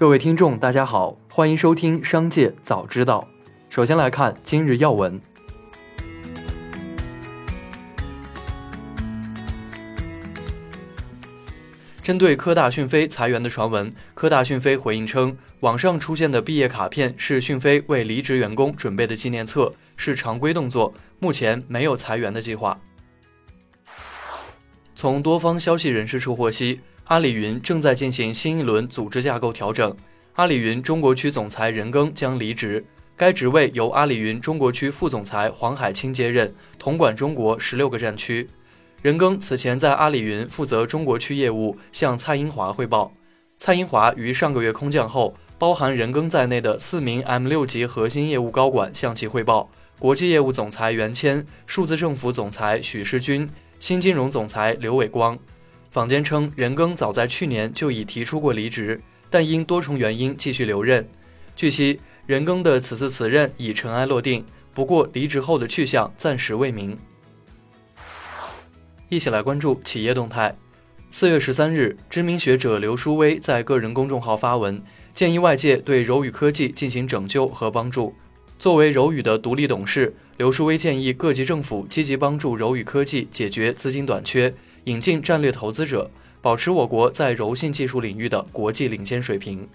各位听众，大家好，欢迎收听《商界早知道》。首先来看今日要闻。针对科大讯飞裁员的传闻，科大讯飞回应称，网上出现的毕业卡片是讯飞为离职员工准备的纪念册，是常规动作，目前没有裁员的计划。从多方消息人士处获悉。阿里云正在进行新一轮组织架构调整，阿里云中国区总裁任庚将离职，该职位由阿里云中国区副总裁黄海清接任，统管中国十六个战区。任庚此前在阿里云负责中国区业务，向蔡英华汇报。蔡英华于上个月空降后，包含任庚在内的四名 M 六级核心业务高管向其汇报，国际业务总裁袁谦、数字政府总裁许世军、新金融总裁刘伟光。坊间称，任庚早在去年就已提出过离职，但因多重原因继续留任。据悉，任庚的此次辞任已尘埃落定，不过离职后的去向暂时未明。一起来关注企业动态。四月十三日，知名学者刘书威在个人公众号发文，建议外界对柔宇科技进行拯救和帮助。作为柔宇的独立董事，刘书威建议各级政府积极帮助柔宇科技解决资金短缺。引进战略投资者，保持我国在柔性技术领域的国际领先水平。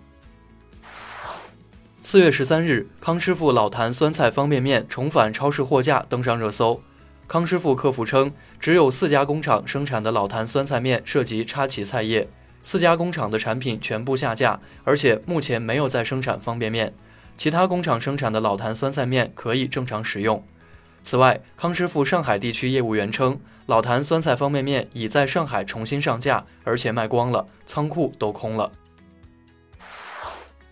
四月十三日，康师傅老坛酸菜方便面重返超市货架，登上热搜。康师傅客服称，只有四家工厂生产的老坛酸菜面涉及插旗菜叶，四家工厂的产品全部下架，而且目前没有在生产方便面，其他工厂生产的老坛酸菜面可以正常食用。此外，康师傅上海地区业务员称，老坛酸菜方便面已在上海重新上架，而且卖光了，仓库都空了。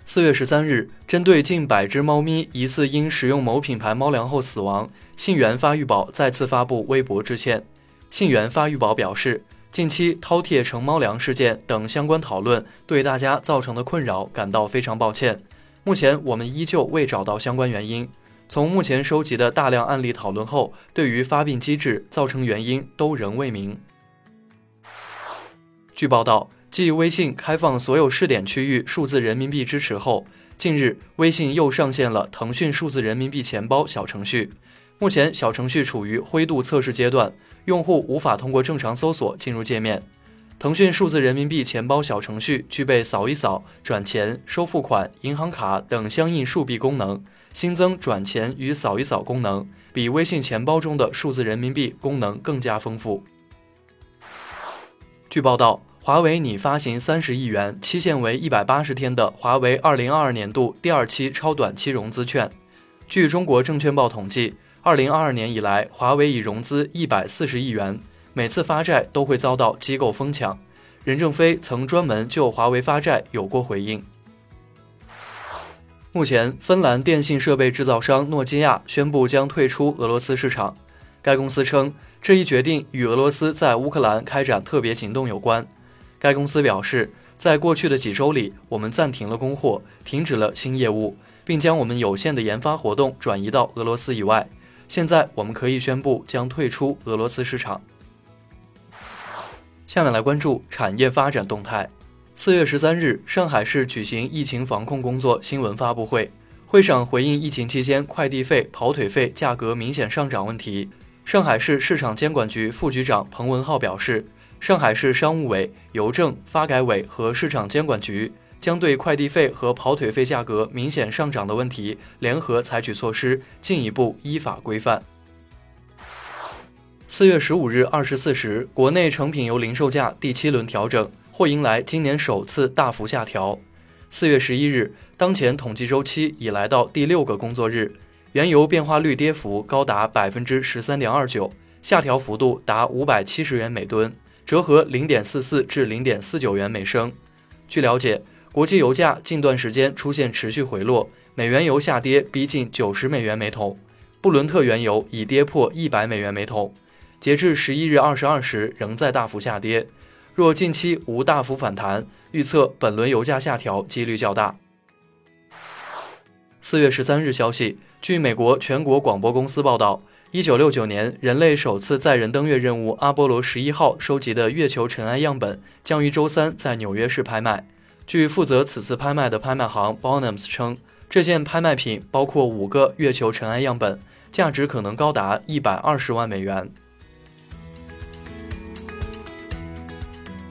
四月十三日，针对近百只猫咪疑似因食用某品牌猫粮后死亡，信源发育宝再次发布微博致歉。信源发育宝表示，近期饕餮盛猫粮事件等相关讨论对大家造成的困扰感到非常抱歉。目前我们依旧未找到相关原因。从目前收集的大量案例讨论后，对于发病机制、造成原因都仍未明。据报道，继微信开放所有试点区域数字人民币支持后，近日微信又上线了腾讯数字人民币钱包小程序。目前小程序处于灰度测试阶段，用户无法通过正常搜索进入界面。腾讯数字人民币钱包小程序具备扫一扫、转钱、收付款、银行卡等相应数币功能。新增转钱与扫一扫功能，比微信钱包中的数字人民币功能更加丰富。据报道，华为拟发行三十亿元、期限为一百八十天的华为二零二二年度第二期超短期融资券。据中国证券报统计，二零二二年以来，华为已融资一百四十亿元，每次发债都会遭到机构疯抢。任正非曾专门就华为发债有过回应。目前，芬兰电信设备制造商诺基亚宣布将退出俄罗斯市场。该公司称，这一决定与俄罗斯在乌克兰开展特别行动有关。该公司表示，在过去的几周里，我们暂停了供货，停止了新业务，并将我们有限的研发活动转移到俄罗斯以外。现在，我们可以宣布将退出俄罗斯市场。下面来关注产业发展动态。四月十三日，上海市举行疫情防控工作新闻发布会。会上回应疫情期间快递费、跑腿费价格明显上涨问题，上海市市场监管局副局长彭文浩表示，上海市商务委、邮政、发改委和市场监管局将对快递费和跑腿费价格明显上涨的问题联合采取措施，进一步依法规范。四月十五日二十四时，国内成品油零售价第七轮调整。或迎来今年首次大幅下调。四月十一日，当前统计周期已来到第六个工作日，原油变化率跌幅高达百分之十三点二九，下调幅度达五百七十元每吨，折合零点四四至零点四九元每升。据了解，国际油价近段时间出现持续回落，美原油下跌逼近九十美元每桶，布伦特原油已跌破一百美元每桶，截至十一日二十二时仍在大幅下跌。若近期无大幅反弹，预测本轮油价下调几率较大。四月十三日消息，据美国全国广播公司报道，一九六九年人类首次载人登月任务阿波罗十一号收集的月球尘埃样本将于周三在纽约市拍卖。据负责此次拍卖的拍卖行 Bonhams 称，这件拍卖品包括五个月球尘埃样本，价值可能高达一百二十万美元。